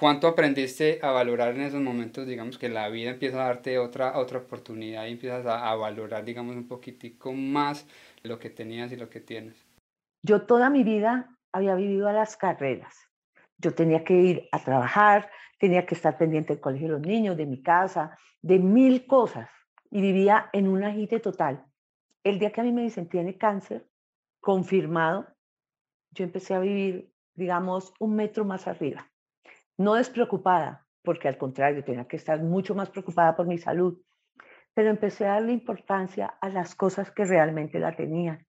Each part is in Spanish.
¿Cuánto aprendiste a valorar en esos momentos, digamos, que la vida empieza a darte otra, otra oportunidad y empiezas a, a valorar, digamos, un poquitico más lo que tenías y lo que tienes? Yo toda mi vida había vivido a las carreras. Yo tenía que ir a trabajar, tenía que estar pendiente del colegio de los niños, de mi casa, de mil cosas. Y vivía en un agite total. El día que a mí me dicen tiene cáncer, confirmado, yo empecé a vivir, digamos, un metro más arriba. No despreocupada, porque al contrario, tenía que estar mucho más preocupada por mi salud, pero empecé a darle importancia a las cosas que realmente la tenían.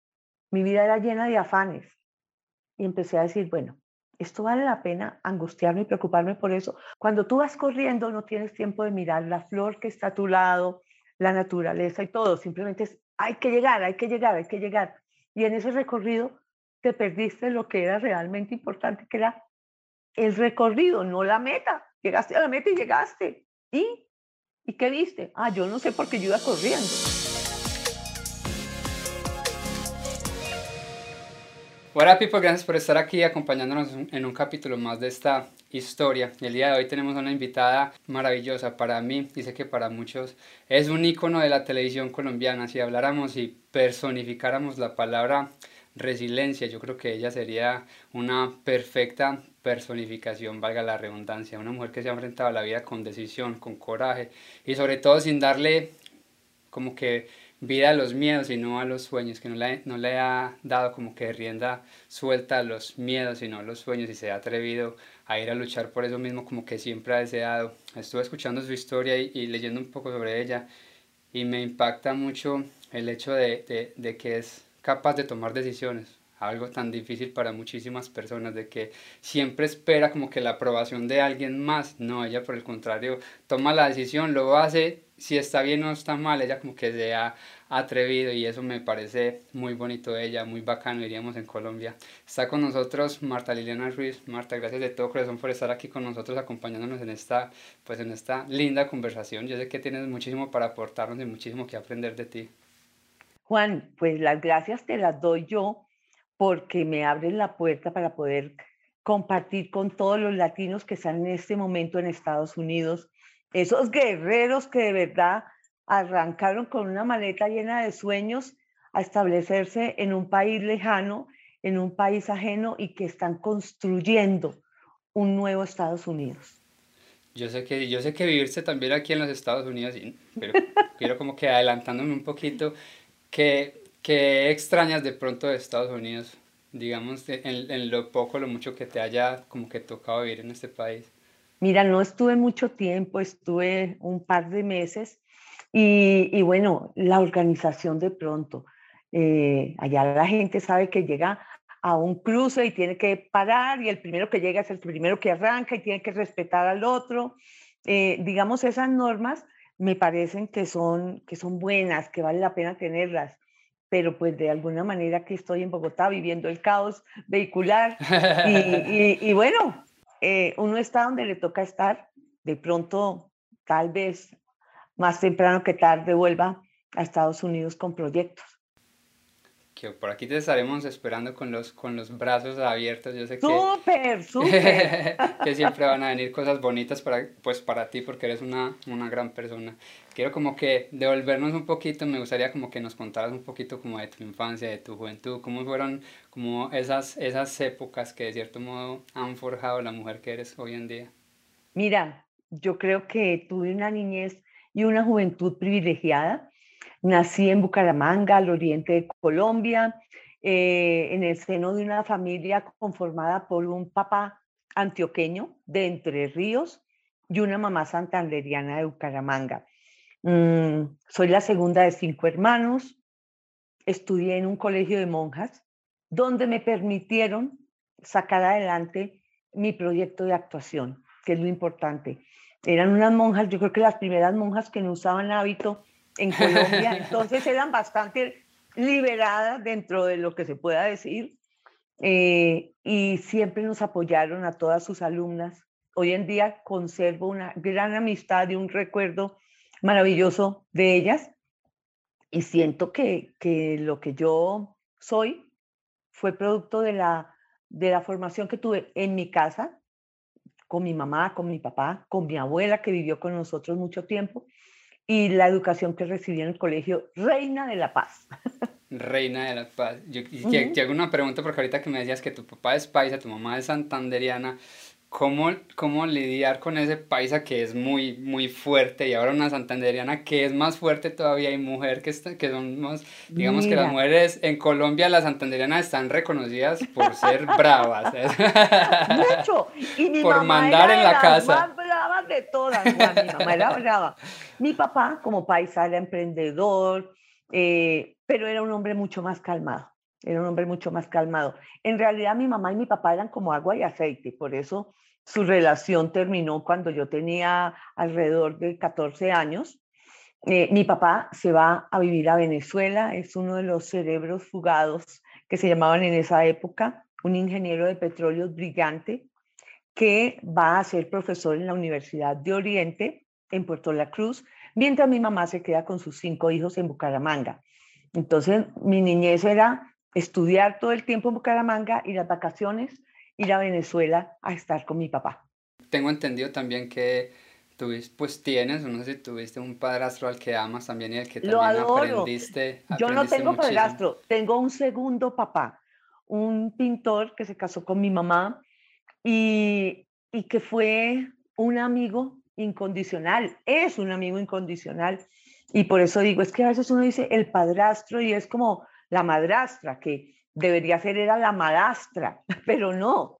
Mi vida era llena de afanes y empecé a decir, bueno, esto vale la pena angustiarme y preocuparme por eso. Cuando tú vas corriendo no tienes tiempo de mirar la flor que está a tu lado, la naturaleza y todo, simplemente es, hay que llegar, hay que llegar, hay que llegar. Y en ese recorrido te perdiste lo que era realmente importante, que era el recorrido, no la meta. Llegaste a la meta y llegaste. ¿Y? ¿Y qué viste? Ah, yo no sé por qué yo iba corriendo. Hola people, gracias por estar aquí acompañándonos en un capítulo más de esta historia. El día de hoy tenemos una invitada maravillosa para mí, dice que para muchos es un icono de la televisión colombiana. Si habláramos y personificáramos la palabra resiliencia, yo creo que ella sería una perfecta personificación, valga la redundancia, una mujer que se ha enfrentado a la vida con decisión, con coraje y sobre todo sin darle como que vida a los miedos y no a los sueños, que no le, no le ha dado como que rienda suelta a los miedos, sino a los sueños y se ha atrevido a ir a luchar por eso mismo como que siempre ha deseado. Estuve escuchando su historia y, leyendo un poco sobre ella y me impacta mucho el hecho de, de, de que es capaz de tomar decisiones, algo tan difícil para muchísimas personas, de que siempre espera como que la aprobación de alguien más, no, ella por el contrario toma la decisión, lo hace, si está bien o está mal, ella como que se ha atrevido y eso me parece muy bonito de ella, muy bacano, diríamos en Colombia. Está con nosotros Marta Liliana Ruiz. Marta, gracias de todo corazón por estar aquí con nosotros acompañándonos en esta, pues en esta linda conversación. Yo sé que tienes muchísimo para aportarnos y muchísimo que aprender de ti. Juan, pues las gracias te las doy yo porque me abren la puerta para poder compartir con todos los latinos que están en este momento en Estados Unidos, esos guerreros que de verdad arrancaron con una maleta llena de sueños a establecerse en un país lejano, en un país ajeno y que están construyendo un nuevo Estados Unidos. Yo sé que, yo sé que vivirse también aquí en los Estados Unidos, pero quiero como que adelantándome un poquito, que ¿Qué extrañas de pronto de Estados Unidos? Digamos, en, lo poco, lo mucho que te haya como que tocado vivir en este país. Mira, no estuve mucho tiempo, estuve un par de meses y, y bueno, la organización de pronto. Eh, allá la gente sabe que llega a un cruce y tiene que parar y el primero que llega es el primero que arranca y tiene que respetar al otro. Eh, digamos, esas normas me parecen que son, que son buenas, que vale la pena tenerlas pero pues de alguna manera que estoy en Bogotá viviendo el caos vehicular y, bueno, eh, uno está donde le toca estar, de pronto tal vez más temprano que tarde vuelva a Estados Unidos con proyectos que por aquí te estaremos esperando con los, con los brazos abiertos. Yo sé que, súper, súper. que siempre van a venir cosas bonitas para, pues, para ti porque eres una, una gran persona. Quiero como que devolvernos un poquito, me gustaría como que nos contaras un poquito como de tu infancia, de tu juventud, cómo fueron como esas, esas épocas que de cierto modo han forjado la mujer que eres hoy en día. Mira, yo creo que tuve una niñez y una juventud privilegiada Nací en Bucaramanga, al oriente de Colombia, eh, en el seno de una familia conformada por un papá antioqueño de Entre Ríos y una mamá santanderiana de Bucaramanga. Mm, soy la segunda de cinco hermanos. Estudié en un colegio de monjas donde me permitieron sacar adelante mi proyecto de actuación, que es lo importante. Eran unas monjas, yo creo que las primeras monjas que no usaban hábito en Colombia, entonces eran bastante liberadas dentro de lo que se pueda decir eh, y siempre nos apoyaron a todas sus alumnas. Hoy en día conservo una gran amistad y un recuerdo maravilloso de ellas y siento que, que lo que yo soy fue producto de la, de la formación que tuve en mi casa, con mi mamá, con mi papá, con mi abuela que vivió con nosotros mucho tiempo y la educación que recibí en el colegio Reina de la Paz. Reina de la Paz. Yo, te, hago una pregunta porque ahorita que me decías que tu papá es paisa, tu mamá es santanderiana, ¿Cómo, ¿Cómo lidiar con ese paisa que es muy, muy fuerte y ahora una santanderiana que es más fuerte todavía y mujer que, está, que son más, digamos que las mujeres en Colombia, las santanderianas están reconocidas por ser bravas. Mucho. Y mi por mamá mandar era en la casa. más bravas de todas, mi mamá era brava. Mi papá como paisa era emprendedor, eh, pero era un hombre mucho más calmado. Era un hombre mucho más calmado. En realidad mi mamá y mi papá eran como agua y aceite, por eso su relación terminó cuando yo tenía alrededor de 14 años. Eh, mi papá se va a vivir a Venezuela, es uno de los cerebros fugados que se llamaban en esa época, un ingeniero de petróleo brillante que va a ser profesor en la Universidad de Oriente en Puerto La Cruz, mientras mi mamá se queda con sus cinco hijos en Bucaramanga. Entonces, mi niñez era estudiar todo el tiempo en Bucaramanga y las vacaciones ir a Venezuela a estar con mi papá. Tengo entendido también que tuviste, pues tienes, no sé si tuviste un padrastro al que amas también y al que también aprendiste, Yo no tengo padrastro, tengo un segundo papá, un pintor que se casó con mi mamá y, y que fue un amigo incondicional, es un amigo incondicional. Y por eso digo, es que a veces uno dice el padrastro y es como la madrastra, que debería ser era la madrastra, pero no.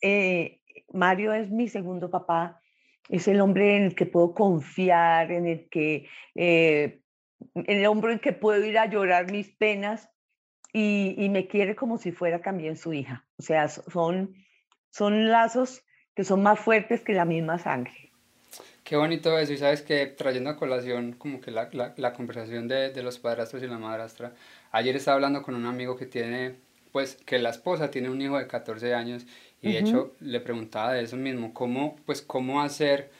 Eh, Mario es mi segundo papá, es el hombre en el que puedo confiar, en el que, eh, el hombre en que puedo ir a llorar mis penas y, y, me quiere como si fuera también su hija. O sea, son, son lazos que son más fuertes que la misma sangre. Qué bonito eso, y sabes que trayendo a colación como que la, la, la conversación de, de, los padrastros y la madrastra, ayer estaba hablando con un amigo que tiene, pues, que la esposa tiene un hijo de 14 años, y de hecho le preguntaba de eso mismo, cómo, pues, cómo hacer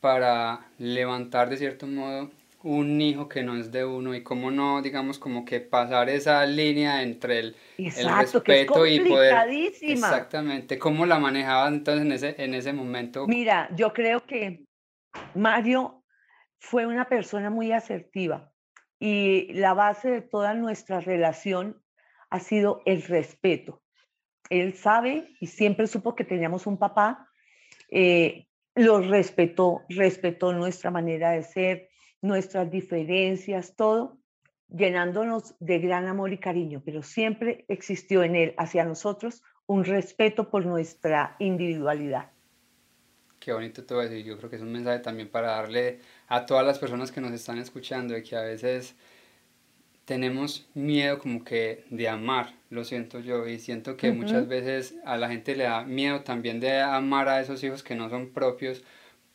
para levantar de cierto modo un hijo que no es de uno y cómo no, digamos, como que pasar esa línea entre el, el respeto y poder... Exactamente, ¿cómo la manejabas entonces en ese, en ese momento? Mira, yo creo que Mario fue una persona muy asertiva y la base de toda nuestra relación ha sido el respeto. Él sabe y siempre supo que teníamos un papá, eh, lo respetó, respetó nuestra manera de ser, nuestras diferencias, todo, llenándonos de gran amor y cariño, pero siempre existió en él hacia nosotros un respeto por nuestra individualidad. Qué bonito todo eso y yo creo que es un mensaje también para darle a todas las personas que nos están escuchando de que a veces tenemos miedo como que de amar, lo siento yo, y siento que muchas veces a la gente le da miedo también de amar a esos hijos que no son propios,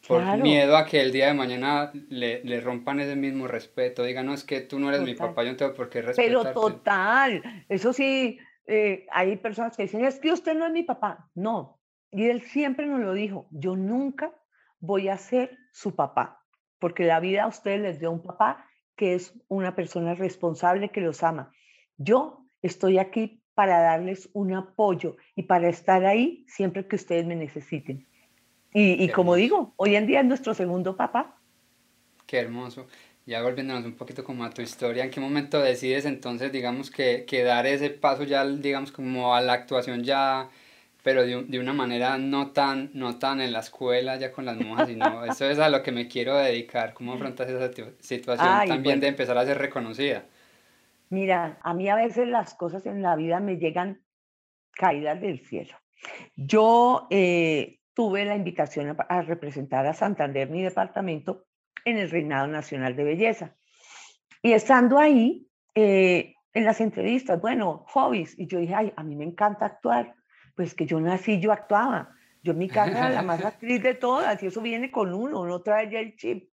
por miedo a que el día de mañana le, le, rompan ese mismo respeto, digan, no, es que tú no eres mi papá, yo no tengo por qué respetarte. Pero total, eso sí, eh, hay personas que dicen, es que usted no es mi papá, no, y él siempre nos lo dijo, yo nunca voy a ser su papá, porque la vida a ustedes les dio un papá que es una persona responsable que los ama. Yo estoy aquí para darles un apoyo y para estar ahí siempre que ustedes me necesiten. Y, y como digo, hoy en día es nuestro segundo papá. Qué hermoso. Ya volviéndonos un poquito como a tu historia, ¿en qué momento decides entonces, digamos, que, que dar ese paso ya, digamos, como a la actuación ya pero de, de, una manera no tan, no tan en la escuela ya con las monjas, sino eso es a lo que me quiero dedicar. ¿Cómo afrontas esa situación también de empezar a ser reconocida? Mira, a mí a veces las cosas en la vida me llegan caídas del cielo. Yo eh, tuve la invitación a, representar a Santander, mi departamento, en el Reinado Nacional de Belleza. Y estando ahí, eh, en las entrevistas, bueno, hobbies, y yo dije, ay, a mí me encanta actuar pues que yo nací, yo actuaba. Yo en mi casa era la más actriz de todas y eso viene con uno, uno trae ya el chip.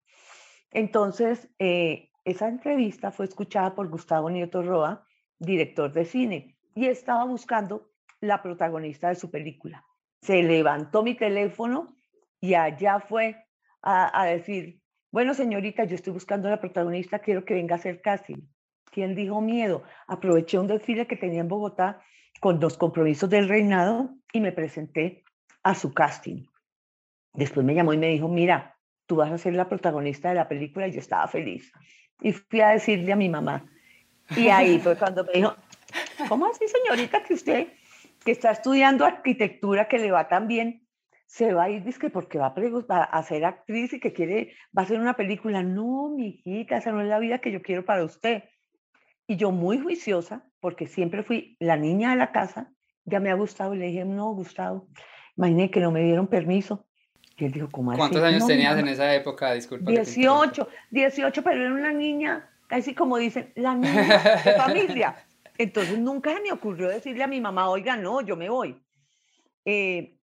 Entonces, eh, esa entrevista fue escuchada por Gustavo Nieto Roa, director de cine, y estaba buscando la protagonista de su película. Se levantó mi teléfono y allá fue a, a decir, bueno, señorita, yo estoy buscando a la protagonista, quiero que venga a hacer casting. ¿Quién dijo miedo? Aproveché un desfile que tenía en Bogotá con los compromisos del reinado y me presenté a su casting. Después me llamó y me dijo, mira, tú vas a ser la protagonista de la película y yo estaba feliz. Y fui a decirle a mi mamá. Y ahí fue cuando me dijo, ¿cómo así, señorita, que usted que está estudiando arquitectura, que le va tan bien, se va a ir, dice que porque va a, a ser actriz y que quiere, va a hacer una película. No, mi hijita, esa no es la vida que yo quiero para usted. Y yo muy juiciosa, porque siempre fui la niña de la casa, ya me ha gustado. Y le dije, no, Gustavo, imaginé que no me dieron permiso. Y él dijo, ¿cómo ¿Cuántos años tenías en esa época? Disculpa. 18, 18, pero era una niña, casi como dicen, la niña de familia. Entonces nunca se me ocurrió decirle a mi mamá, oiga, no, yo me voy. Eh,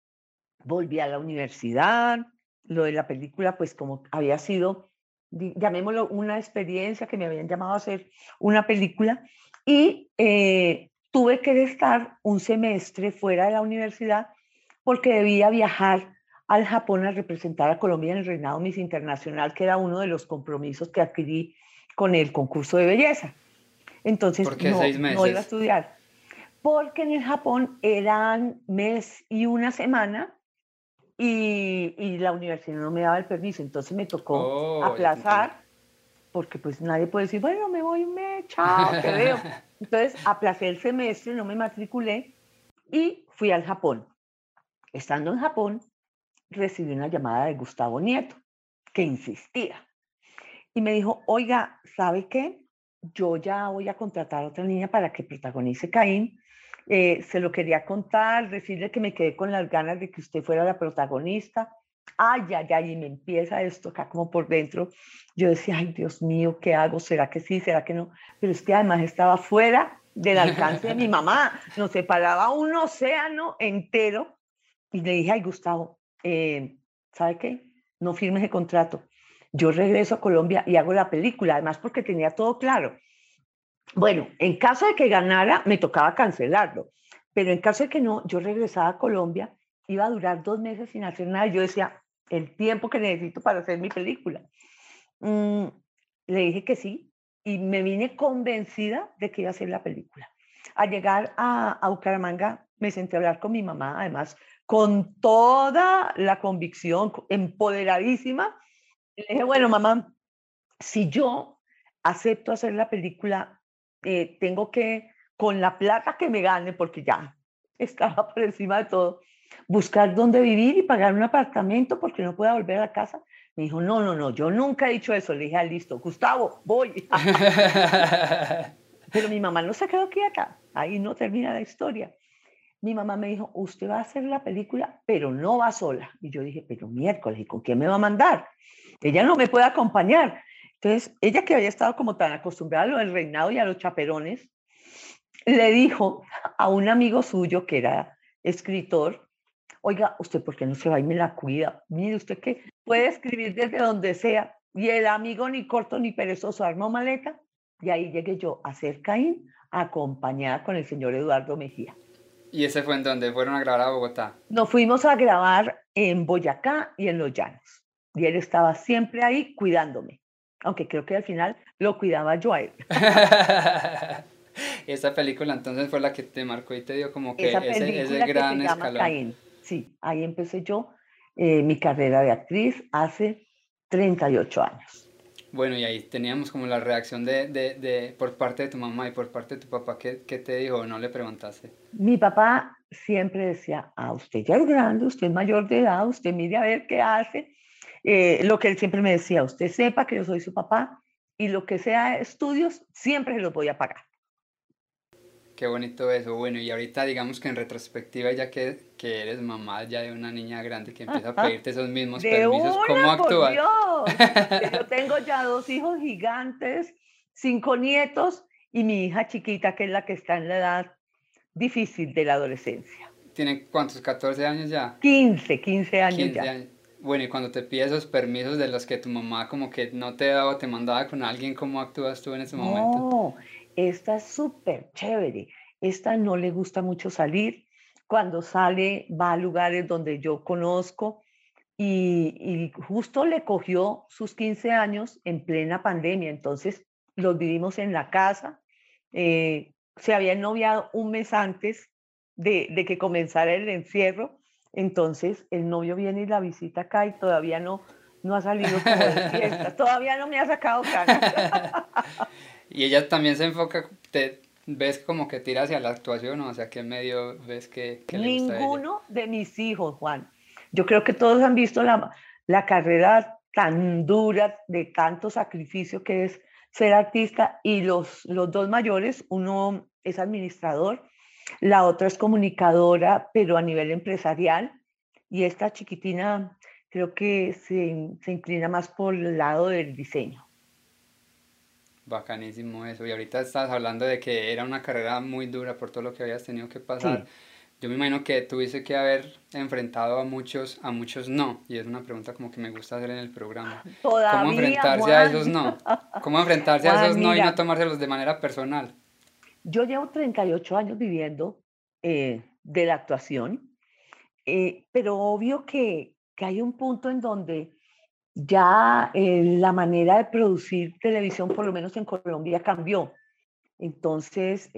volví a la universidad, lo de la película, pues como había sido, llamémoslo, una experiencia que me habían llamado a hacer una película y eh, tuve que estar un semestre fuera de la universidad porque debía viajar al Japón a representar a Colombia en el Reinado Miss Internacional, que era uno de los compromisos que adquirí con el concurso de belleza. Entonces no, no iba a estudiar. Porque en el Japón eran mes y una semana y, y, la universidad no me daba el permiso, entonces me tocó oh, aplazar, porque pues nadie puede decir, bueno, me voy, me, chao, te veo. Entonces aplacé el semestre, no me matriculé y fui al Japón. Estando en Japón, recibí una llamada de Gustavo Nieto, que insistía. Y me dijo, oiga, ¿sabe qué? Yo ya voy a contratar a otra niña para que protagonice Caín eh, se lo quería contar, decirle que me quedé con las ganas de que usted fuera la protagonista. Ay, ay, ay, y me empieza esto acá como por dentro. Yo decía, ay, Dios mío, ¿qué hago? ¿Será que sí? ¿Será que no? Pero es que además estaba fuera del alcance de mi mamá. Nos separaba un océano entero. Y le dije, ay, Gustavo, eh, ¿sabe qué? No firmes el contrato. Yo regreso a Colombia y hago la película, además porque tenía todo claro. Bueno, en caso de que ganara, me tocaba cancelarlo, pero en caso de que no, yo regresaba a Colombia, iba a durar dos meses sin hacer nada. Yo decía, el tiempo que necesito para hacer mi película. Mm, le dije que sí y me vine convencida de que iba a hacer la película. Al llegar a, a Bucaramanga, me senté a hablar con mi mamá, además, con toda la convicción, empoderadísima. Le dije, bueno, mamá, si yo acepto hacer la película, eh, tengo que, con la plata que me gane, porque ya estaba por encima de todo, buscar dónde vivir y pagar un apartamento porque no pueda volver a la casa. Me dijo, no, no, no, yo nunca he dicho eso. Le dije, ah, listo, Gustavo, voy. Pero mi mamá no se quedó quieta, ahí no termina la historia. Mi mamá me dijo, usted va a hacer la película, pero no va sola. Y yo dije, pero miércoles, ¿y con quién me va a mandar? Ella no me puede acompañar. Entonces, ella que había estado como tan acostumbrada a lo del reinado y a los chaperones, le dijo a un amigo suyo que era escritor, oiga, ¿usted por qué no se va y me la cuida? Mire usted que puede escribir desde donde sea. Y el amigo ni corto ni perezoso armó maleta y ahí llegué yo a ser Caín acompañada con el señor Eduardo Mejía. ¿Y ese fue en donde fueron a grabar a Bogotá? Nos fuimos a grabar en Boyacá y en Los Llanos. Y él estaba siempre ahí cuidándome aunque creo que al final lo cuidaba yo a él. Esa película entonces fue la que te marcó y te dio como que ese, ese, gran que escalón. Sí, ahí empecé yo eh, mi carrera de actriz hace 38 años. Bueno, y ahí teníamos como la reacción de, de, de por parte de tu mamá y por parte de tu papá. ¿Qué, qué te dijo? ¿No le preguntaste? Mi papá siempre decía, ah, usted ya es grande, usted es mayor de edad, usted mire a ver qué hace eh, lo que él siempre me decía, usted sepa que yo soy su papá y lo que sea estudios, siempre se los voy a pagar. Qué bonito eso. Bueno, y ahorita digamos que en retrospectiva, ya que, que eres mamá ya de una niña grande que empieza a pedirte esos mismos permisos, ¿cómo actúas? yo tengo ya dos hijos gigantes, cinco nietos y mi hija chiquita, que es la que está en la edad difícil de la adolescencia. ¿Tiene cuántos? ¿14 años ya? 15, 15 años ya. Bueno, y cuando te pides esos permisos de los que tu mamá como que no te daba, te mandaba con alguien, ¿cómo actúas tú en ese momento? No, esta es súper chévere. Esta no le gusta mucho salir. Cuando sale, va a lugares donde yo conozco y, y justo le cogió sus 15 años en plena pandemia. Entonces, los vivimos en la casa. Eh, se había noviado un mes antes de, de que comenzara el encierro Entonces el novio viene y la visita acá y todavía no, no ha salido de fiesta, todavía no me ha sacado cara. y ella también se enfoca, te, ves como que tira hacia la actuación o hacia qué medio ves que, que Ninguno de mis hijos, Juan. Yo creo que todos han visto la, la carrera tan dura, de tanto sacrificio que es ser artista y los, los dos mayores, uno es administrador, la otra es comunicadora, pero a nivel empresarial, y esta chiquitina creo que se, se inclina más por el lado del diseño. Bacanísimo eso. Y ahorita estás hablando de que era una carrera muy dura por todo lo que habías tenido que pasar. Yo me imagino que tuviste que haber enfrentado a muchos, a muchos no, y es una pregunta como que me gusta hacer en el programa. ¿Cómo enfrentarse a esos no? ¿Cómo enfrentarse a esos no y no tomárselos de manera personal? Yo llevo 38 años viviendo eh, de la actuación, eh, pero obvio que, que, hay un punto en donde ya eh, la manera de producir televisión, por lo menos en Colombia, cambió. Entonces,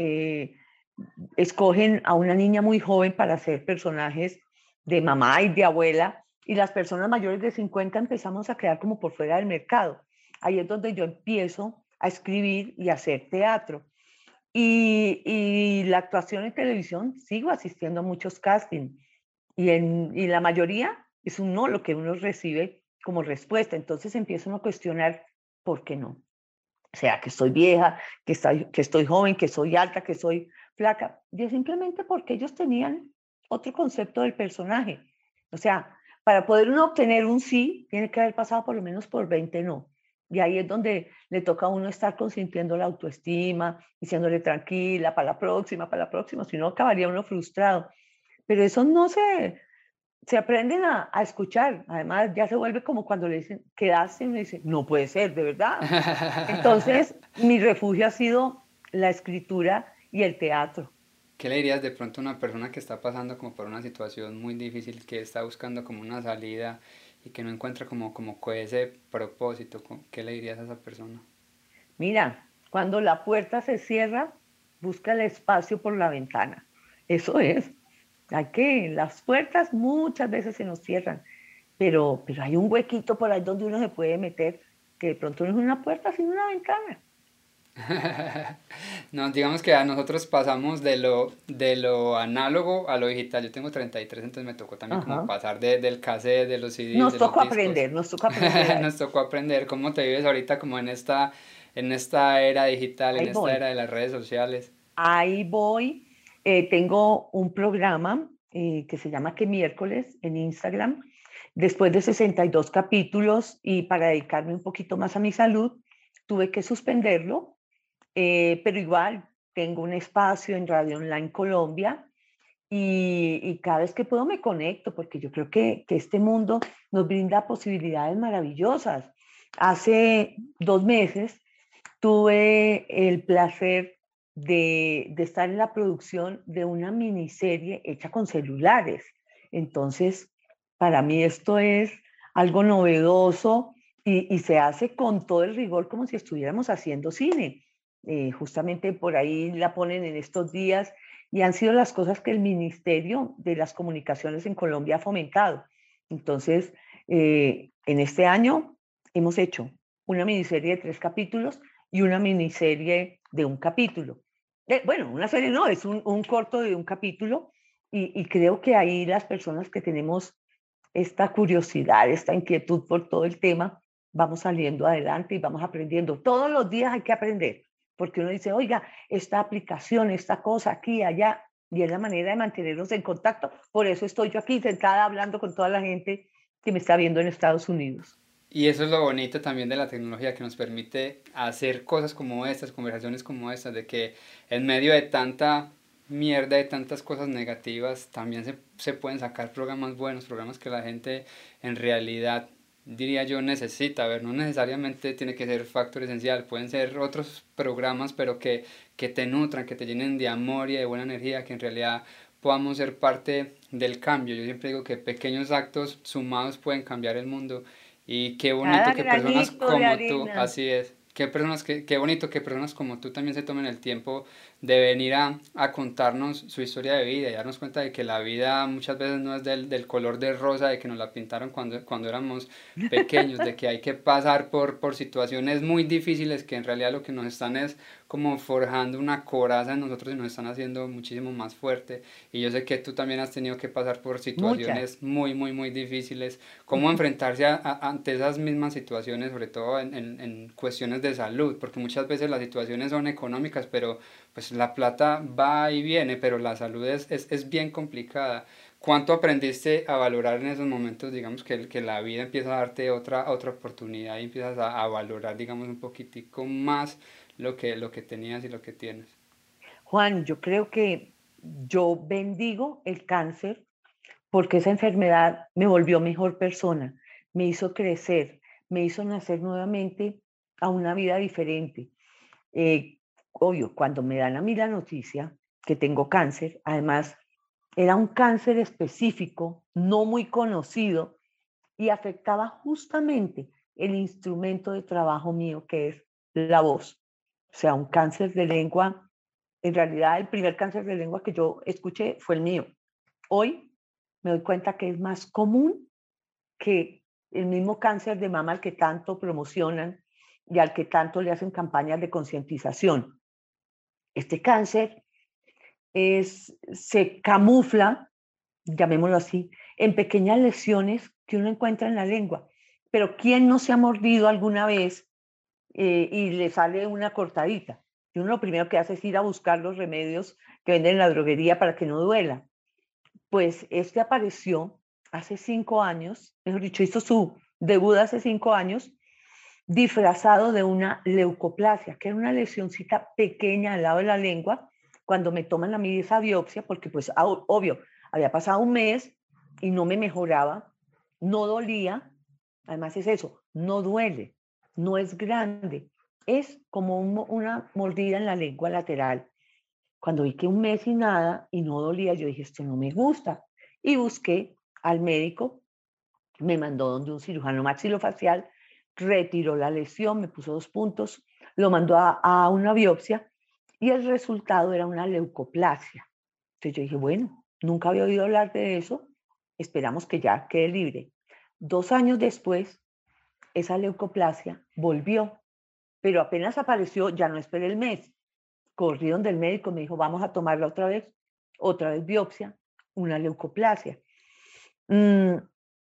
escogen a una niña muy joven para hacer personajes de mamá y de abuela, y las personas mayores de 50 empezamos a quedar como por fuera del mercado. Ahí es donde yo empiezo a escribir y hacer teatro. Y, la actuación en televisión, sigo asistiendo a muchos castings, y, en, y la mayoría es un no lo que uno recibe como respuesta. Entonces empiezo a cuestionar por qué no. O sea, que estoy vieja, que estoy, que estoy joven, que soy alta, que soy flaca, y simplemente porque ellos tenían otro concepto del personaje. O sea, para poder uno obtener un sí, tiene que haber pasado por lo menos por 20 no. Y ahí es donde le toca a uno estar consintiendo la autoestima, diciéndole tranquila, para la próxima, para la próxima, si no acabaría uno frustrado. Pero eso no se, se aprenden a, a, escuchar. Además, ya se vuelve como cuando le dicen, quedaste, y uno dice, no puede ser, de verdad. Entonces, mi refugio ha sido la escritura y el teatro. ¿Qué le dirías de pronto a una persona que está pasando como por una situación muy difícil, que está buscando como una salida y que no encuentra como, como ese propósito? ¿Qué le dirías a esa persona? Mira, cuando la puerta se cierra, busca el espacio por la ventana. Eso es. Hay que, las puertas muchas veces se nos cierran, pero, pero hay un huequito por ahí donde uno se puede meter, que de pronto no es una puerta, sino una ventana. no, digamos que a nosotros pasamos de lo, de lo análogo a lo digital. Yo tengo 33, entonces me tocó también como pasar de, del cassette, de los CDs. Nos tocó aprender, nos tocó aprender. nos tocó aprender. ¿Cómo te vives ahorita como en esta, en esta era digital, en esta era de las redes sociales? Ahí voy. Eh, tengo un programa eh, que se llama Que miércoles en Instagram. Después de 62 capítulos y para dedicarme un poquito más a mi salud, tuve que suspenderlo eh, pero igual tengo un espacio en Radio Online Colombia y, cada vez que puedo me conecto porque yo creo que, que, este mundo nos brinda posibilidades maravillosas. Hace dos meses tuve el placer de, de estar en la producción de una miniserie hecha con celulares. Entonces, para mí esto es algo novedoso y, y, se hace con todo el rigor como si estuviéramos haciendo cine. Eh, justamente por ahí la ponen en estos días y han sido las cosas que el Ministerio de las Comunicaciones en Colombia ha fomentado. Entonces, eh, en este año hemos hecho una miniserie de tres capítulos y una miniserie de un capítulo. Eh, bueno, una serie no, es un, un corto de un capítulo y, y, creo que ahí las personas que tenemos esta curiosidad, esta inquietud por todo el tema, vamos saliendo adelante y vamos aprendiendo. Todos los días hay que aprender porque uno dice, oiga, esta aplicación, esta cosa aquí, allá, y es la manera de mantenernos en contacto. Por eso estoy yo aquí sentada hablando con toda la gente que me está viendo en Estados Unidos. Y eso es lo bonito también de la tecnología, que nos permite hacer cosas como estas, conversaciones como estas, de que en medio de tanta mierda, de tantas cosas negativas, también se, se pueden sacar programas buenos, programas que la gente en realidad diría yo, necesita, a ver, no necesariamente tiene que ser factor esencial, pueden ser otros programas, pero que, que te nutran, que te llenen de amor y de buena energía, que en realidad podamos ser parte del cambio. Yo siempre digo que pequeños actos sumados pueden cambiar el mundo y qué bonito que personas como tú, así es, qué personas, qué, qué bonito que personas como tú también se tomen el tiempo de venir a, a, contarnos su historia de vida y darnos cuenta de que la vida muchas veces no es del, del, color de rosa, de que nos la pintaron cuando, cuando éramos pequeños, de que hay que pasar por, por situaciones muy difíciles que en realidad lo que nos están es como forjando una coraza en nosotros y nos están haciendo muchísimo más fuerte. Y yo sé que tú también has tenido que pasar por situaciones muy, muy, muy difíciles. ¿Cómo enfrentarse a, a, ante esas mismas situaciones, sobre todo en, en, en cuestiones de salud? Porque muchas veces las situaciones son económicas, pero pues la plata va y viene, pero la salud es, es, es bien complicada. ¿Cuánto aprendiste a valorar en esos momentos, digamos, que, que la vida empieza a darte otra, otra oportunidad y empiezas a, a valorar, digamos, un poquitico más lo que, lo que tenías y lo que tienes? Juan, yo creo que yo bendigo el cáncer porque esa enfermedad me volvió mejor persona, me hizo crecer, me hizo nacer nuevamente a una vida diferente. Eh, obvio, cuando me dan a mí la noticia que tengo cáncer, además era un cáncer específico, no muy conocido, y afectaba justamente el instrumento de trabajo mío, que es la voz. O sea, un cáncer de lengua. En realidad, el primer cáncer de lengua que yo escuché fue el mío. Hoy me doy cuenta que es más común que el mismo cáncer de mama al que tanto promocionan y al que tanto le hacen campañas de concientización. Este cáncer es, se camufla, llamémoslo así, en pequeñas lesiones que uno encuentra en la lengua. Pero ¿quién no se ha mordido alguna vez eh, y le sale una cortadita? Y uno lo primero que hace es ir a buscar los remedios que venden en la droguería para que no duela. Pues este apareció hace cinco años, mejor dicho, hizo su debut hace cinco años disfrazado de una leucoplasia, que era una lesioncita pequeña al lado de la lengua, cuando me toman a mí esa biopsia, porque pues obvio, había pasado un mes y no me mejoraba, no dolía, además es eso, no duele, no es grande, es como una mordida en la lengua lateral. Cuando vi que un mes y nada y no dolía, yo dije, esto no me gusta. Y busqué al médico, me mandó donde un cirujano maxilofacial retiró la lesión, me puso dos puntos, lo mandó a, una biopsia y el resultado era una leucoplasia. Entonces yo dije, bueno, nunca había oído hablar de eso, esperamos que ya quede libre. Dos años después, esa leucoplasia volvió, pero apenas apareció, ya no esperé el mes. Corrí donde el médico me dijo, vamos a tomarla otra vez, otra vez biopsia, una leucoplasia. Mm,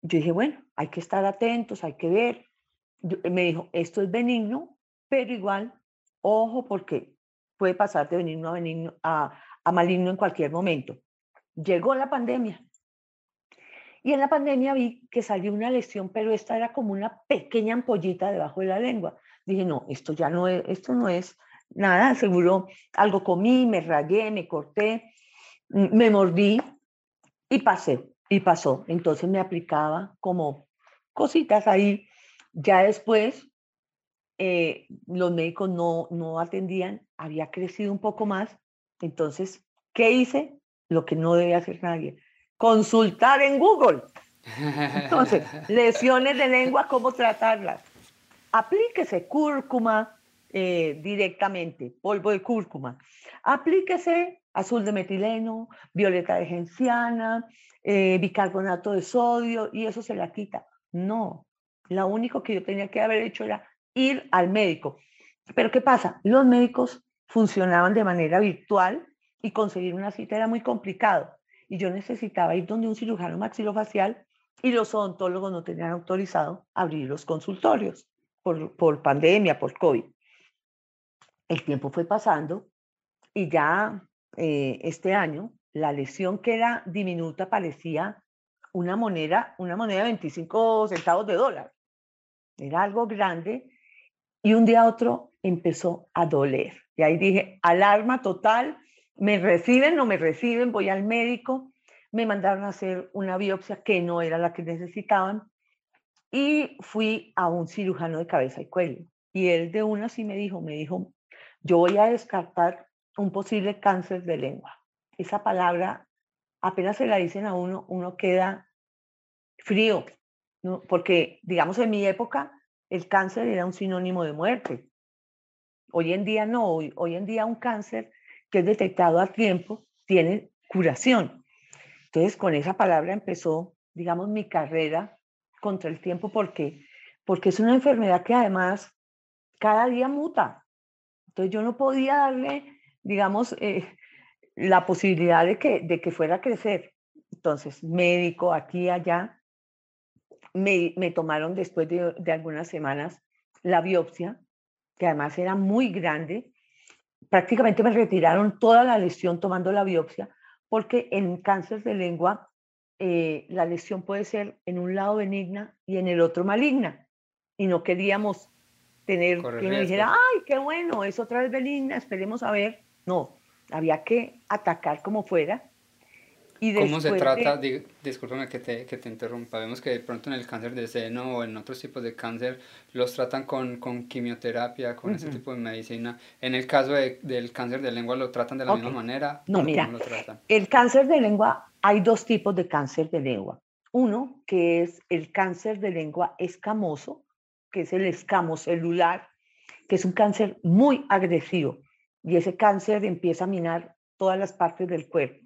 yo dije, bueno, hay que estar atentos, hay que ver me dijo, esto es benigno, pero igual, ojo, porque puede pasar de benigno a, benigno a, a maligno en cualquier momento. Llegó la pandemia. Y en la pandemia vi que salió una lesión, pero esta era como una pequeña ampollita debajo de la lengua. Dije, no, esto ya no es, esto no es nada, seguro algo comí, me ragué, me corté, me mordí y pasé, y pasó. Entonces me aplicaba como cositas ahí ya después, eh, los médicos no, no atendían, había crecido un poco más. Entonces, ¿qué hice? Lo que no debe hacer nadie, consultar en Google. Entonces, lesiones de lengua, ¿cómo tratarlas? Aplíquese cúrcuma eh, directamente, polvo de cúrcuma. Aplíquese azul de metileno, violeta de genciana, eh, bicarbonato de sodio y eso se la quita. No, lo único que yo tenía que haber hecho era ir al médico. Pero ¿qué pasa? Los médicos funcionaban de manera virtual y conseguir una cita era muy complicado. Y yo necesitaba ir donde un cirujano maxilofacial y los odontólogos no tenían autorizado abrir los consultorios por, por pandemia, por COVID. El tiempo fue pasando y ya eh, este año la lesión que era diminuta parecía una moneda, una moneda de 25 centavos de dólar era algo grande, y un día a otro empezó a doler. Y ahí dije, alarma total, me reciben, no me reciben, voy al médico, me mandaron a hacer una biopsia que no era la que necesitaban, y fui a un cirujano de cabeza y cuello. Y él de una sí me dijo, me dijo, yo voy a descartar un posible cáncer de lengua. Esa palabra, apenas se la dicen a uno, uno queda frío, porque, digamos, en mi época el cáncer era un sinónimo de muerte. Hoy en día no, hoy, hoy en día un cáncer que es detectado a tiempo tiene curación. Entonces, con esa palabra empezó, digamos, mi carrera contra el tiempo porque, porque es una enfermedad que además cada día muta. Entonces, yo no podía darle, digamos, eh, la posibilidad de que, de que fuera a crecer. Entonces, médico aquí allá, me, me tomaron después de, de algunas semanas la biopsia, que además era muy grande. Prácticamente me retiraron toda la lesión tomando la biopsia, porque en cáncer de lengua eh, la lesión puede ser en un lado benigna y en el otro maligna. Y no queríamos tener que uno dijera, ay, qué bueno, es otra vez benigna, esperemos a ver. No, había que atacar como fuera ¿Cómo se trata? Discúlpame que te, que te interrumpa. Vemos que de pronto en el cáncer de seno o en otros tipos de cáncer los tratan con, con quimioterapia, con ese tipo de medicina. En el caso de, del cáncer de lengua, ¿lo tratan de la misma manera? No, mira, el cáncer de lengua, hay dos tipos de cáncer de lengua. Uno, que es el cáncer de lengua escamoso, que es el escamocelular, que es un cáncer muy agresivo. Y ese cáncer empieza a minar todas las partes del cuerpo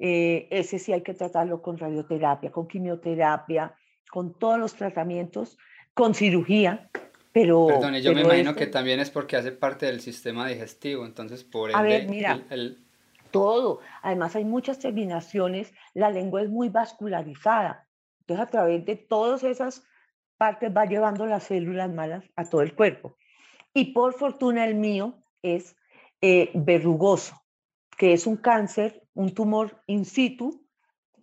eh, ese sí hay que tratarlo con radioterapia, con quimioterapia, con todos los tratamientos, con cirugía, pero... Perdón, yo me imagino que también es porque hace parte del sistema digestivo, entonces por. A ver, mira, todo. Además hay muchas terminaciones, la lengua es muy vascularizada, entonces a través de todas esas partes va llevando las células malas a todo el cuerpo. Y por fortuna el mío es eh, verrugoso, que es un cáncer un tumor in situ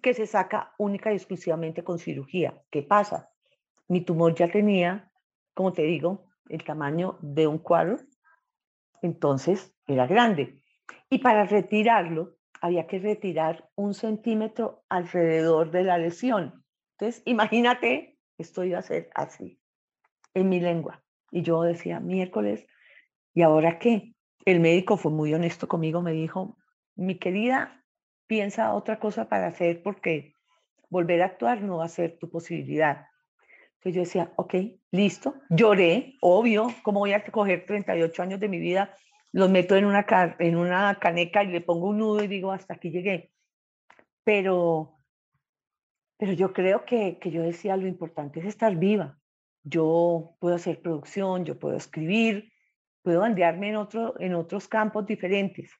que se saca única y exclusivamente con cirugía. ¿Qué pasa? Mi tumor ya tenía, como te digo, el tamaño de un cuadro, entonces era grande. Y para retirarlo, había que retirar un centímetro alrededor de la lesión. Entonces, imagínate, esto iba a ser así, en mi lengua. Y yo decía, miércoles, ¿y ahora qué? El médico fue muy honesto conmigo, me dijo, mi querida, piensa otra cosa para hacer porque volver a actuar no va a ser tu posibilidad. Entonces yo decía, ok, listo, lloré, obvio, ¿cómo voy a coger 38 años de mi vida? Los meto en una, en una caneca y le pongo un nudo y digo, hasta aquí llegué. Pero, pero yo creo que, que yo decía, lo importante es estar viva. Yo puedo hacer producción, yo puedo escribir, puedo bandearme en, otro, en otros campos diferentes.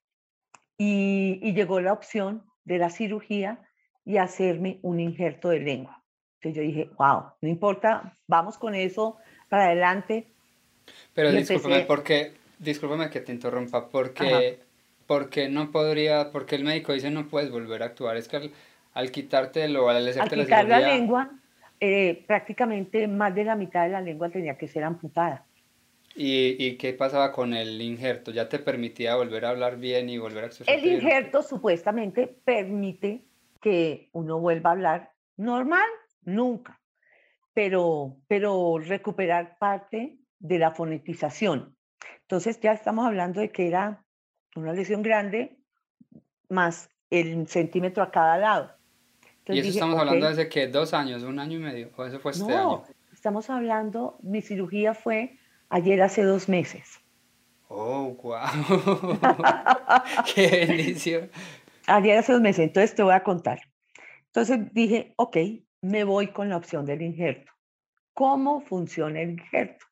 Y, llegó la opción de la cirugía y hacerme un injerto de lengua. Entonces yo dije, wow, no importa, vamos con eso para adelante. Pero discúlpame, porque, discúlpame que te interrumpa, porque, porque no podría, porque el médico dice no puedes volver a actuar, es que al, al quitártelo, al hacerte al quitar la, lengua, eh, prácticamente más de la mitad de la lengua tenía que ser amputada. ¿Y, ¿Y, qué pasaba con el injerto? ¿Ya te permitía volver a hablar bien y volver a expresar? El injerto supuestamente permite que uno vuelva a hablar normal, nunca, pero, pero recuperar parte de la fonetización. Entonces ya estamos hablando de que era una lesión grande más el centímetro a cada lado. y eso estamos hablando desde que dos años, un año y medio, o eso fue este no, Estamos hablando, mi cirugía fue ayer hace dos meses. Oh, wow. Qué bendición. Ayer hace dos meses, entonces te voy a contar. Entonces dije, ok, me voy con la opción del injerto. ¿Cómo funciona el injerto?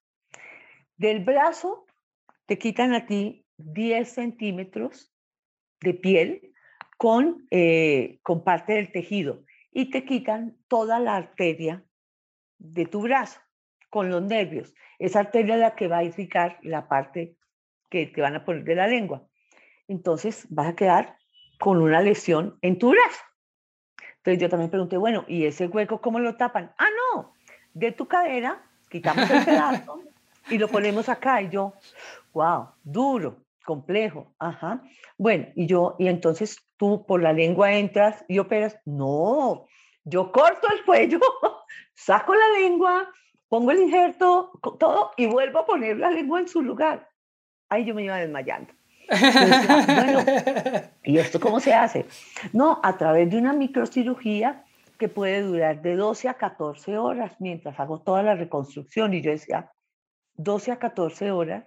Del brazo te quitan a ti 10 centímetros de piel con, eh, con parte del tejido y te quitan toda la arteria de tu brazo con los nervios. Esa arteria es la que va a irrigar la parte que te van a poner de la lengua. Entonces vas a quedar con una lesión en tu brazo. Entonces yo también pregunté, bueno, ¿y ese hueco cómo lo tapan? Ah, no, de tu cadera quitamos el pedazo y lo ponemos acá. Y yo, wow, duro, complejo, ajá. Bueno, y yo, y entonces tú por la lengua entras y operas. No, yo corto el cuello, saco la lengua, pongo el injerto, todo, y vuelvo a poner la lengua en su lugar. Ahí yo me iba desmayando. bueno, ¿y esto cómo se hace? No, a través de una microcirugía que puede durar de 12 a 14 horas mientras hago toda la reconstrucción. Y yo decía, 12 a 14 horas,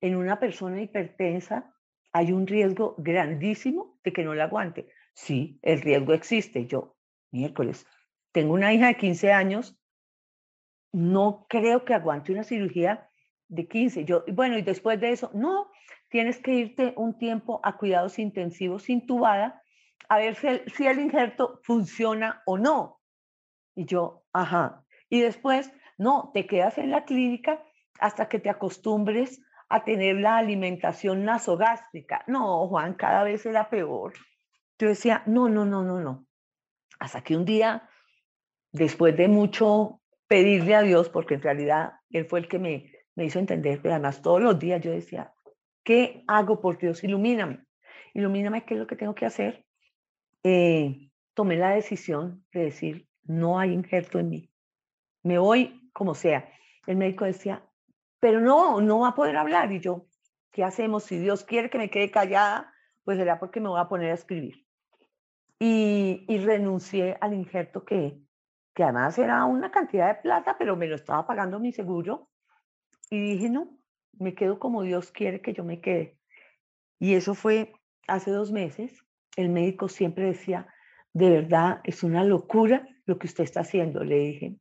en una persona hipertensa hay un riesgo grandísimo de que no la aguante. Sí, el riesgo existe. Yo, miércoles, tengo una hija de 15 años, no creo que aguante una cirugía de 15. Yo, bueno, y después de eso, no, tienes que irte un tiempo a cuidados intensivos intubada a ver si el, si el injerto funciona o no. Y yo, ajá. Y después, no, te quedas en la clínica hasta que te acostumbres a tener la alimentación nasogástrica. No, Juan, cada vez era peor. Yo decía, no, no, no, no, no. Hasta que un día, después de mucho pedirle a Dios, porque en realidad Él fue el que me, me hizo entender, pero además todos los días yo decía, ¿qué hago por Dios? Ilumíname. Ilumíname qué es lo que tengo que hacer. Eh, tomé la decisión de decir, no hay injerto en mí. Me voy como sea. El médico decía, pero no, no va a poder hablar. Y yo, ¿qué hacemos? Si Dios quiere que me quede callada, pues será porque me voy a poner a escribir. Y, y renuncié al injerto que, que además era una cantidad de plata, pero me lo estaba pagando mi seguro. Y dije, no, me quedo como Dios quiere que yo me quede. Y eso fue hace dos meses. El médico siempre decía, de verdad, es una locura lo que usted está haciendo. Le dije,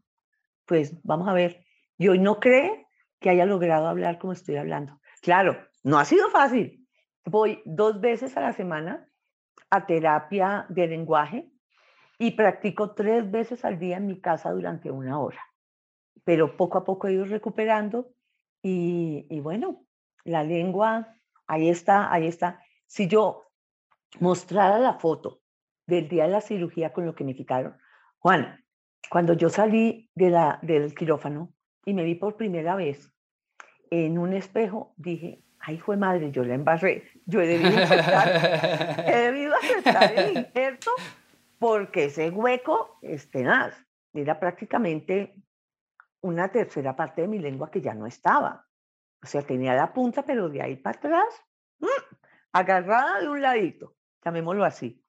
pues vamos a ver. Y hoy no cree que haya logrado hablar como estoy hablando. Claro, no ha sido fácil. Voy dos veces a la semana a terapia de lenguaje y practico tres veces al día en mi casa durante una hora. Pero poco a poco he ido recuperando y, y bueno, la lengua, ahí está, ahí está. Si yo mostrara la foto del día de la cirugía con lo que me quitaron, Juan, cuando yo salí de la, del quirófano, y me vi por primera vez en un espejo, dije, ay, fue madre, yo la embarré, yo he debido aceptar, he debido aceptar el injerto porque ese hueco es tenaz. Era prácticamente una tercera parte de mi lengua que ya no estaba. O sea, tenía la punta, pero de ahí para atrás, ¡mm! agarrada de un ladito, llamémoslo así.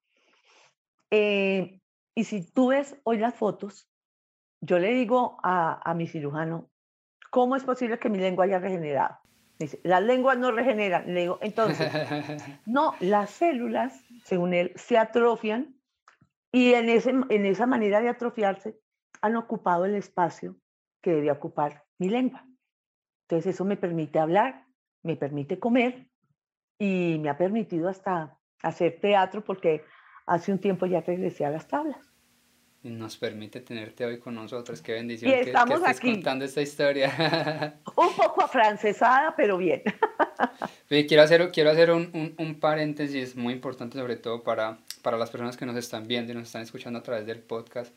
Eh, y si tú ves hoy las fotos, yo le digo a, a mi cirujano, ¿cómo es posible que mi lengua haya regenerado? Dice, las lenguas no regeneran. Le digo, entonces, no, las células, según él, se atrofian y en, ese, en esa manera de atrofiarse han ocupado el espacio que debe ocupar mi lengua. Entonces eso me permite hablar, me permite comer y me ha permitido hasta hacer teatro porque hace un tiempo ya regresé a las tablas nos permite tenerte hoy con nosotros. Qué bendición que, estamos estés aquí. contando esta historia. un poco afrancesada, pero bien. quiero hacer, quiero hacer un, un, un, paréntesis muy importante, sobre todo para, para las personas que nos están viendo y nos están escuchando a través del podcast.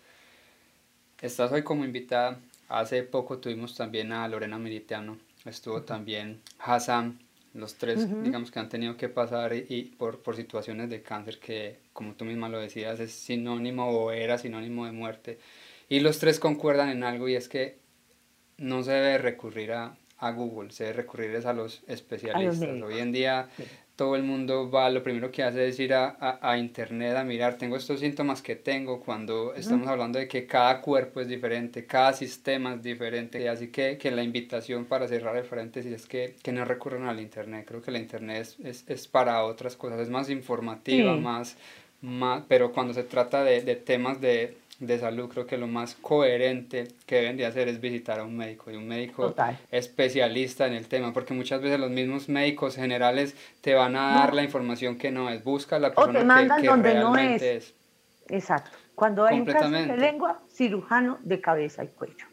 Estás hoy como invitada. Hace poco tuvimos también a Lorena Militiano. Estuvo también Hassan los tres, digamos que han tenido que pasar y, por, por situaciones de cáncer que, como tú misma lo decías, es sinónimo o era sinónimo de muerte. Y los tres concuerdan en algo y es que no se debe recurrir a, a Google, se debe recurrir a los especialistas. Hoy en día todo el mundo va, lo primero que hace es ir a, a, internet a mirar, tengo estos síntomas que tengo cuando estamos hablando de que cada cuerpo es diferente, cada sistema es diferente, así que, que la invitación para cerrar el paréntesis es que, que no recurran al internet, creo que la internet es, es, es para otras cosas, es más informativa, más, más, pero cuando se trata de, de temas de, de salud, creo que lo más coherente que deben de hacer es visitar a un médico y un médico especialista en el tema, porque muchas veces los mismos médicos generales te van a dar la información que no es, busca la persona que, donde no es. Exacto. Cuando hay un caso de lengua, cirujano de cabeza y cuello.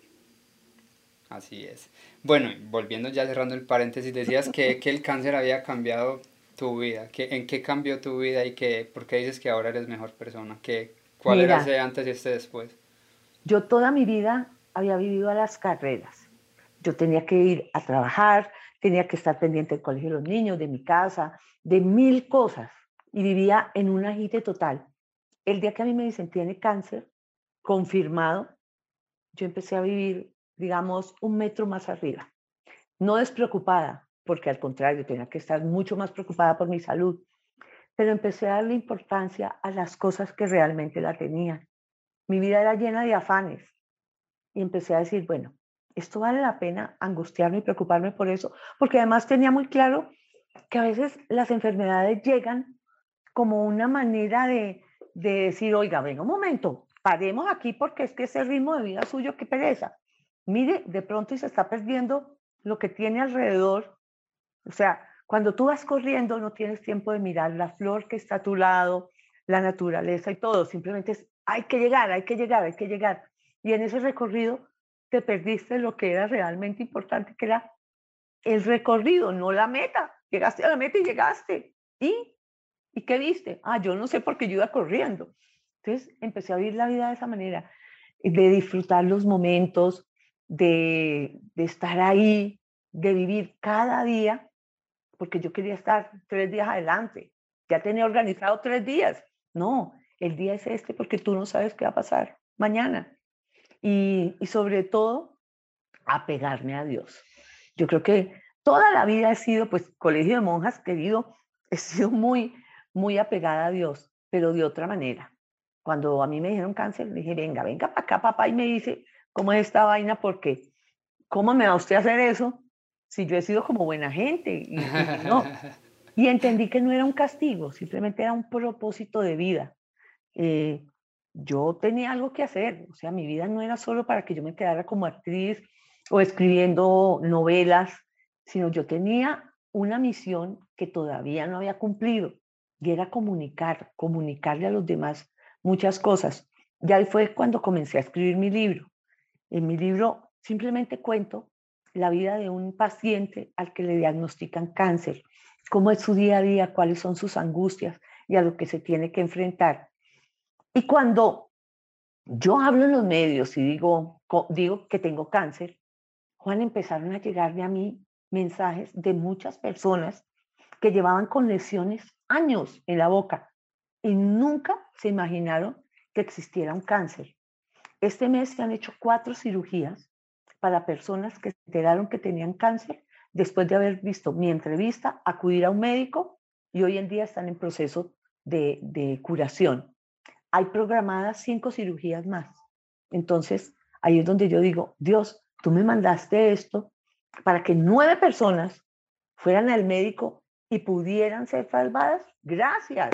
Así es. Bueno, volviendo ya cerrando el paréntesis, decías que, que el cáncer había cambiado tu vida. ¿Qué, ¿En qué cambió tu vida y que, por qué dices que ahora eres mejor persona? ¿Qué, ¿Cuál era ese antes y este después? Yo toda mi vida había vivido a las carreras. Yo tenía que ir a trabajar, tenía que estar pendiente del colegio de los niños, de mi casa, de mil cosas. Y vivía en un agite total. El día que a mí me dicen tiene cáncer, confirmado, yo empecé a vivir, digamos, un metro más arriba. No despreocupada, porque al contrario, tenía que estar mucho más preocupada por mi salud, pero empecé a darle importancia a las cosas que realmente la tenían. Mi vida era llena de afanes y empecé a decir, bueno, esto vale la pena angustiarme y preocuparme por eso, porque además tenía muy claro que a veces las enfermedades llegan como una manera de, de decir, oiga, venga un momento, paremos aquí porque es que ese ritmo de vida suyo, qué pereza. Mire, de pronto y se está perdiendo lo que tiene alrededor. O sea, cuando tú vas corriendo no tienes tiempo de mirar la flor que está a tu lado, la naturaleza y todo. Simplemente es, hay que llegar, hay que llegar, hay que llegar. Y en ese recorrido te perdiste lo que era realmente importante, que era el recorrido, no la meta. Llegaste a la meta y llegaste. ¿Y? ¿Y qué viste? Ah, yo no sé por qué yo iba corriendo. Entonces empecé a vivir la vida de esa manera, de disfrutar los momentos, de, de estar ahí, de vivir cada día, porque yo quería estar tres días adelante. Ya tenía organizado tres días. No, el día es este porque tú no sabes qué va a pasar mañana. Y, sobre todo, apegarme a Dios. Yo creo que toda la vida he sido, pues, colegio de monjas, querido, he sido muy, muy apegada a Dios, pero de otra manera. Cuando a mí me dijeron cáncer, dije, venga, venga para acá, papá, y me dice, ¿cómo es esta vaina? Porque, ¿cómo me va usted a hacer eso? Si yo he sido como buena gente. Y, no. y entendí que no era un castigo, simplemente era un propósito de vida. Eh, yo tenía algo que hacer, o sea, mi vida no era solo para que yo me quedara como actriz o escribiendo novelas, sino yo tenía una misión que todavía no había cumplido y era comunicar, comunicarle a los demás muchas cosas. Y ahí fue cuando comencé a escribir mi libro. En mi libro simplemente cuento la vida de un paciente al que le diagnostican cáncer, cómo es su día a día, cuáles son sus angustias y a lo que se tiene que enfrentar. Y cuando yo hablo en los medios y digo, digo que tengo cáncer, Juan, empezaron a llegarme a mí mensajes de muchas personas que llevaban con lesiones años en la boca y nunca se imaginaron que existiera un cáncer. Este mes se han hecho cuatro cirugías para personas que se enteraron que tenían cáncer después de haber visto mi entrevista, acudir a un médico y hoy en día están en proceso de, curación. Hay programadas cinco cirugías más. Entonces, ahí es donde yo digo, Dios, tú me mandaste esto para que nueve personas fueran al médico y pudieran ser salvadas. Gracias.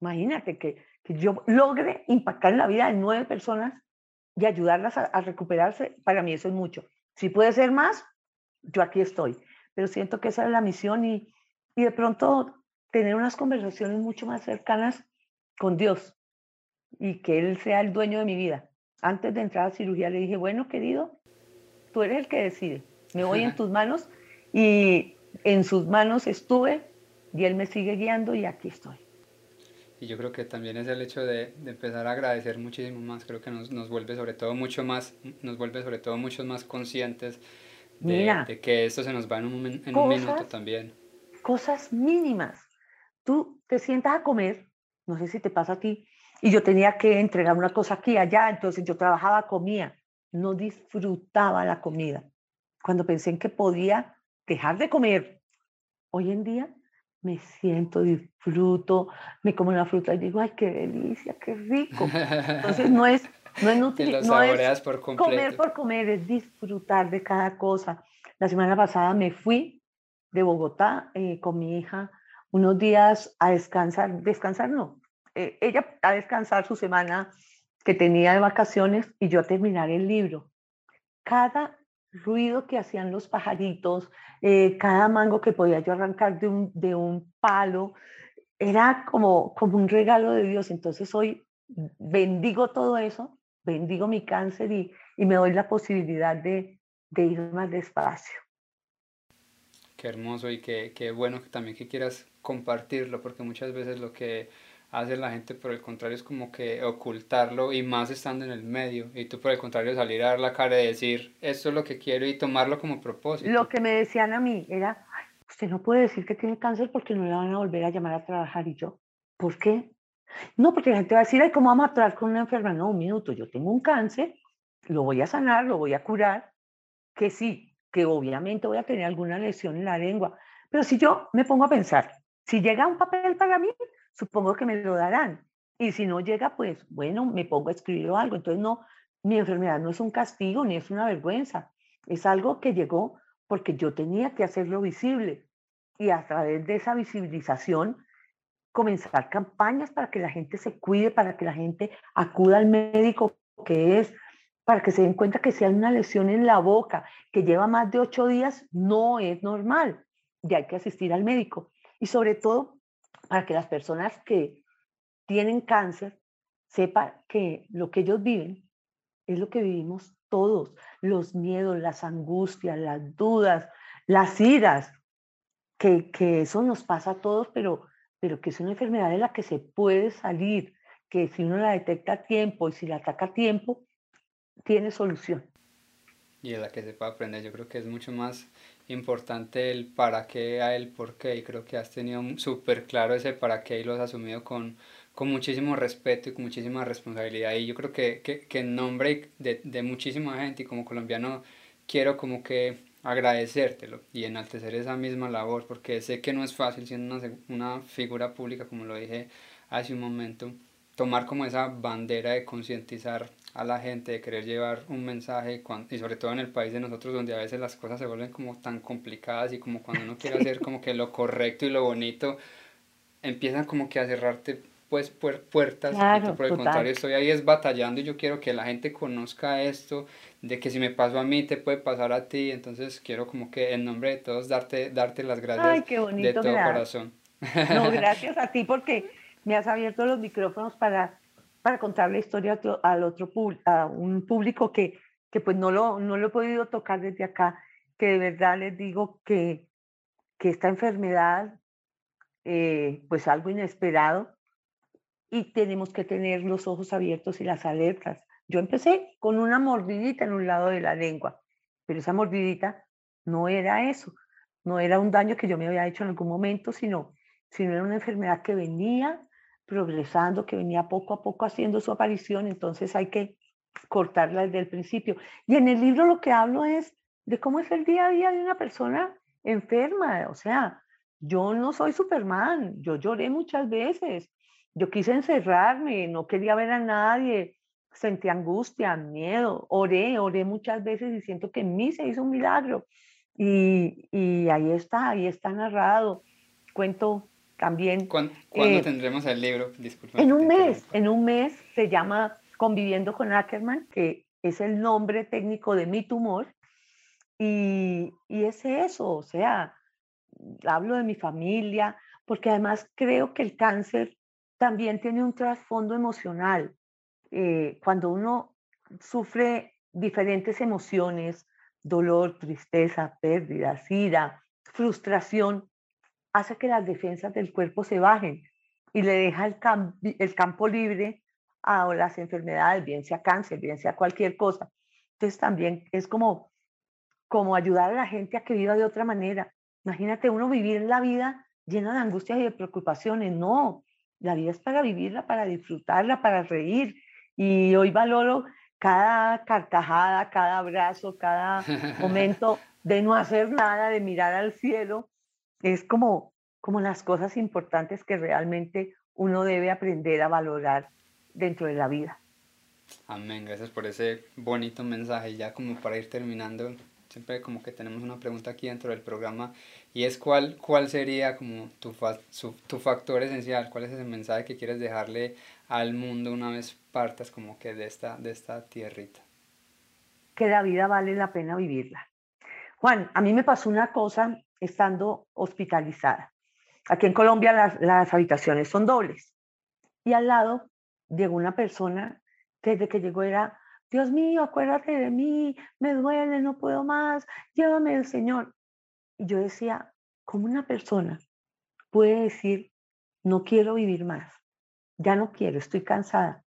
Imagínate que, que yo logre impactar en la vida de nueve personas y ayudarlas a, recuperarse, para mí eso es mucho. Si puede ser más, yo aquí estoy. Pero siento que esa es la misión y, y de pronto tener unas conversaciones mucho más cercanas con Dios y que Él sea el dueño de mi vida. Antes de entrar a cirugía le dije, bueno, querido, tú eres el que decide. Me voy en tus manos y en sus manos estuve y Él me sigue guiando y aquí estoy. Y yo creo que también es el hecho de, de empezar a agradecer muchísimo más, creo que nos, nos, vuelve sobre todo mucho más, nos vuelve sobre todo muchos más conscientes de, de que esto se nos va en un, en un minuto también. Cosas mínimas. Tú te sientas a comer, no sé si te pasa a ti, y yo tenía que entregar una cosa aquí, allá, entonces yo trabajaba, comía, no disfrutaba la comida. Cuando pensé en que podía dejar de comer, hoy en día me siento, disfruto, me como una fruta y digo, ay, qué delicia, qué rico. Entonces no es, no es, no es por comer por comer, es disfrutar de cada cosa. La semana pasada me fui de Bogotá eh, con mi hija unos días a descansar, descansar no, eh, ella a descansar su semana que tenía de vacaciones y yo a terminar el libro. Cada ruido que hacían los pajaritos, eh, cada mango que podía yo arrancar de un, de un palo, era como, como un regalo de Dios. Entonces hoy bendigo todo eso, bendigo mi cáncer y, y me doy la posibilidad de, de, ir más despacio. Qué hermoso y qué, qué bueno también que quieras compartirlo, porque muchas veces lo que hace la gente por el contrario es como que ocultarlo y más estando en el medio y tú por el contrario salir a dar la cara y decir esto es lo que quiero y tomarlo como propósito. Lo que me decían a mí era, usted no puede decir que tiene cáncer porque no le van a volver a llamar a trabajar y yo, ¿por qué? No, porque la gente va a decir, ay, ¿cómo vamos a tratar con una enfermedad? No, un minuto, yo tengo un cáncer, lo voy a sanar, lo voy a curar, que sí, que obviamente voy a tener alguna lesión en la lengua, pero si yo me pongo a pensar, si llega un papel para mí, supongo que me lo darán. Y si no llega, pues bueno, me pongo a escribir algo. Entonces, no, mi enfermedad no es un castigo ni es una vergüenza. Es algo que llegó porque yo tenía que hacerlo visible y a través de esa visibilización comenzar campañas para que la gente se cuide, para que la gente acuda al médico que es, para que se den cuenta que si hay una lesión en la boca que lleva más de ocho días, no es normal y hay que asistir al médico. Y sobre todo, para que las personas que tienen cáncer sepan que lo que ellos viven es lo que vivimos todos, los miedos, las angustias, las dudas, las iras, que, que eso nos pasa a todos, pero, pero que es una enfermedad de la que se puede salir, que si uno la detecta a tiempo y si la ataca a tiempo, tiene solución. Y es la que se puede aprender, yo creo que es mucho más importante el para qué a el por qué, y creo que has tenido súper claro ese para qué y lo has asumido con, con muchísimo respeto y con muchísima responsabilidad. Y yo creo que, que, que en nombre de, de muchísima gente y como colombiano quiero como que agradecértelo y enaltecer esa misma labor, porque sé que no es fácil siendo una, una figura pública, como lo dije hace un momento, tomar como esa bandera de concientizar a la gente, de querer llevar un mensaje, y sobre todo en el país de nosotros, donde a veces las cosas se vuelven como tan complicadas y como cuando uno quiere hacer como que lo correcto y lo bonito, empiezan como que a cerrarte pues puertas, por el contrario estoy ahí es batallando y yo quiero que la gente conozca esto, de que si me pasó a mí te puede pasar a ti, entonces quiero como que en nombre de todos darte, darte las gracias de todo corazón. No, gracias a ti porque me has abierto los micrófonos para, para contar la historia al otro a un público que, que pues no lo, no lo he podido tocar desde acá, que de verdad les digo que, que esta enfermedad, eh, pues algo inesperado, y tenemos que tener los ojos abiertos y las alertas. Yo empecé con una mordidita en un lado de la lengua, pero esa mordidita no era eso, no era un daño que yo me había hecho en algún momento, sino, sino era una enfermedad que venía progresando, que venía poco a poco haciendo su aparición, entonces hay que cortarla desde el principio. Y en el libro lo que hablo es de cómo es el día a día de una persona enferma, o sea, yo no soy Superman, yo lloré muchas veces, yo quise encerrarme, no quería ver a nadie, sentí angustia, miedo, oré, oré muchas veces y siento que en mí se hizo un milagro. Y, y ahí está, ahí está narrado. Cuento también. ¿Cuándo, ¿cuándo eh, tendremos el libro? Disculpa. En un mes, en un mes se llama Conviviendo con Ackerman, que es el nombre técnico de mi tumor. Y, y es eso, o sea, hablo de mi familia, porque además creo que el cáncer también tiene un trasfondo emocional. Eh, cuando uno sufre diferentes emociones, dolor, tristeza, pérdida, ira, frustración, hace que las defensas del cuerpo se bajen y le deja el, el campo libre a las enfermedades, bien sea cáncer, bien sea cualquier cosa. Entonces también es como, como ayudar a la gente a que viva de otra manera. Imagínate uno vivir la vida llena de angustias y de preocupaciones. No, la vida es para vivirla, para disfrutarla, para reír. Y hoy valoro cada carcajada, cada abrazo, cada momento de no hacer nada, de mirar al cielo. Es como, como las cosas importantes que realmente uno debe aprender a valorar dentro de la vida. Amén, gracias por ese bonito mensaje. Ya como para ir terminando, siempre como que tenemos una pregunta aquí dentro del programa y es cuál, cuál sería como tu, tu factor esencial, cuál es ese mensaje que quieres dejarle al mundo una vez partas como que de esta, de esta tierrita. Que la vida vale la pena vivirla. Juan, a mí me pasó una cosa estando hospitalizada. Aquí en Colombia las, habitaciones son dobles y al lado llegó una persona que desde que llegó era Dios mío, acuérdate de mí, me duele, no puedo más, llévame el Señor. Y yo decía, ¿cómo una persona puede decir, no quiero vivir más? Ya no quiero, estoy cansada.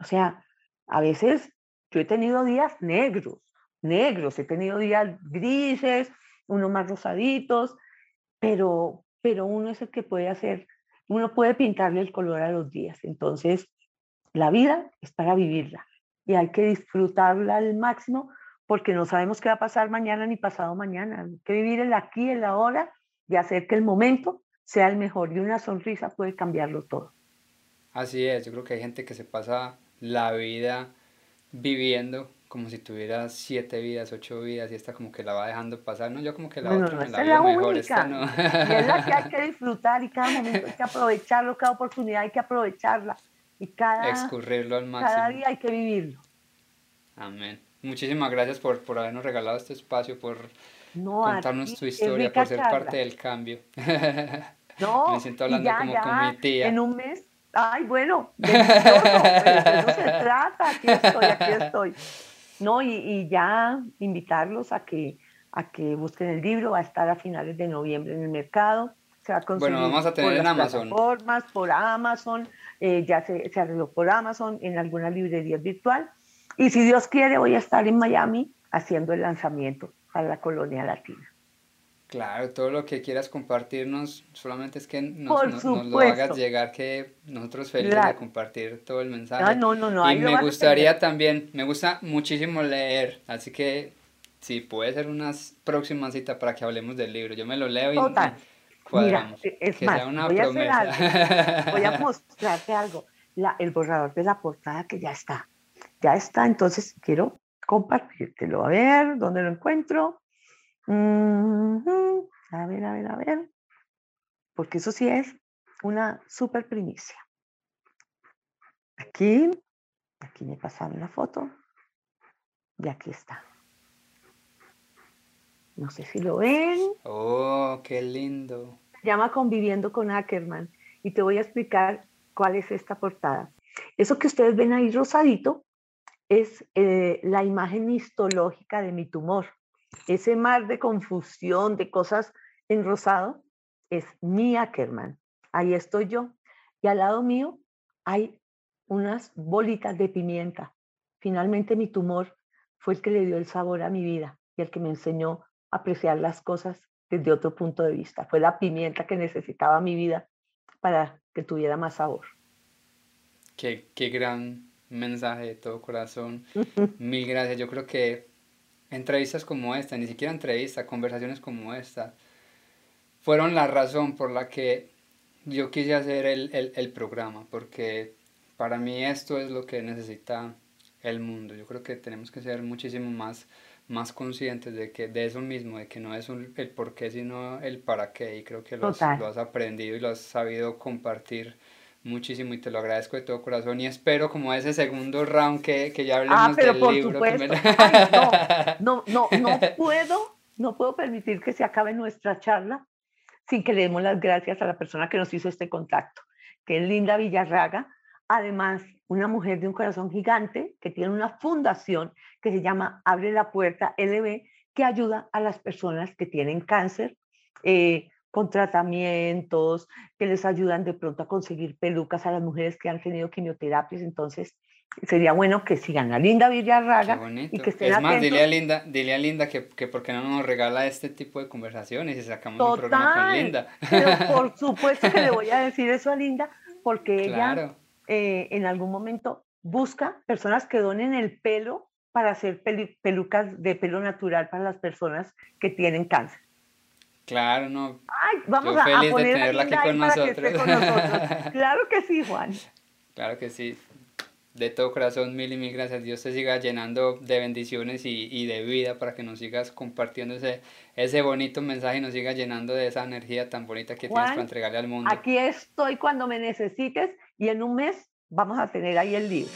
O sea, a veces yo he tenido días negros, negros, he tenido días grises, unos más rosaditos, pero, pero uno es el que puede hacer, uno puede pintarle el color a los días. Entonces, la vida es para vivirla y hay que disfrutarla al máximo porque no sabemos qué va a pasar mañana ni pasado mañana. Hay que vivir el aquí, el ahora y hacer que el momento sea el mejor y una sonrisa puede cambiarlo todo. Así es, yo creo que hay gente que se pasa la vida viviendo como si tuviera siete vidas, ocho vidas y esta como que la va dejando pasar, ¿no? Yo como que la Bueno, otra no, me la esta es la mejor, única. esta no. Y es la que hay que disfrutar y cada momento hay que aprovecharlo, cada oportunidad hay que aprovecharla. Y cada, Excurrirlo al cada máximo. día hay que vivirlo. Amén. Muchísimas gracias por, por habernos regalado este espacio, por No, contarnos tu historia, por ser charla. parte del cambio. No, Me siento hablando ya, como ya, con mi tía. En un mes, ay, bueno, de eso se trata, aquí estoy, aquí estoy. No, y, y ya invitarlos a que, a que busquen el libro, va a estar a finales de noviembre en el mercado. Se va a conseguir vamos a por tener en las Amazon. plataformas, por Amazon, eh, ya se, se arregló por Amazon, en alguna librería virtual. Y si Dios quiere, voy a estar en Miami haciendo el lanzamiento para la colonia latina. Claro, todo lo que quieras compartirnos, solamente es que nos, Por nos- nos lo hagas llegar, que nosotros felices de compartir todo el mensaje. Ah, no, no, no, y me gustaría también, me gusta muchísimo leer, así que sí, puede ser una próxima cita para que hablemos del libro. Yo me lo leo y, Total. cuadramos. Mira, es que más, sea una voy a hacer promesa. algo. Voy a mostrarte algo. La- el borrador de la portada que ya está. Ya está, entonces quiero compartírtelo. A ver, ¿dónde lo encuentro? A ver, a ver, a ver. Porque eso sí es una super primicia. Aquí, aquí me pasaron la foto. Y aquí está. No sé si lo ven. Oh, qué lindo. se llama Conviviendo con Ackerman y te voy a explicar cuál es esta portada. Eso que ustedes ven ahí rosadito es eh, la imagen histológica de mi tumor. Ese mar de confusión, de cosas en rosado, es mi Ackerman. Ahí estoy yo. Y al lado mío hay unas bolitas de pimienta. Finalmente mi tumor fue el que le dio el sabor a mi vida y el que me enseñó a apreciar las cosas desde otro punto de vista. Fue la pimienta que necesitaba mi vida para que tuviera más sabor. Qué, qué gran mensaje de todo corazón. Mil gracias. Yo creo que entrevistas como esta, ni siquiera entrevistas, conversaciones como esta, fueron la razón por la que yo quise hacer el, el, el programa, porque para mí esto es lo que necesita el mundo. Yo creo que tenemos que ser muchísimo más, más conscientes de que de eso mismo, de que no es un- el por qué, sino el para qué. Y creo que lo has, lo has aprendido y lo has sabido compartir muchísimo y te lo agradezco de todo corazón y espero como ese segundo round que, que ya hablemos Ah, pero del por libro. me supuesto. Ay, no, no, no, no puedo, no puedo permitir que se acabe nuestra charla sin que le demos las gracias a la persona que nos hizo este contacto, que es Linda Villarraga. Además, una mujer de un corazón gigante que tiene una fundación que se llama Abre la Puerta LB, que ayuda a las personas que tienen cáncer eh, con tratamientos, que les ayudan de pronto a conseguir pelucas a las mujeres que han tenido quimioterapias. Entonces, sería bueno que sigan a Linda Villarraga y que estén es más, atentos. dile a Linda, dile a Linda que, que por qué no nos regala este tipo de conversaciones y sacamos un programa con Total, Linda. pero por supuesto que le voy a decir eso a Linda, porque ella eh, en algún momento busca personas que donen el pelo para hacer pelucas de pelo natural para las personas que tienen cáncer. Claro, no. Ay, vamos Yo a, feliz de poner a tenerla aquí con para que esté con nosotros. nosotros. Claro que sí, Juan. Claro que sí. De todo corazón, mil y mil gracias. Dios te siga llenando de bendiciones y, y de vida para que nos sigas compartiendo ese, ese bonito mensaje y nos sigas llenando de esa energía tan bonita que tienes para entregarle al mundo. Aquí estoy cuando me necesites y en un mes vamos a tener ahí el libro.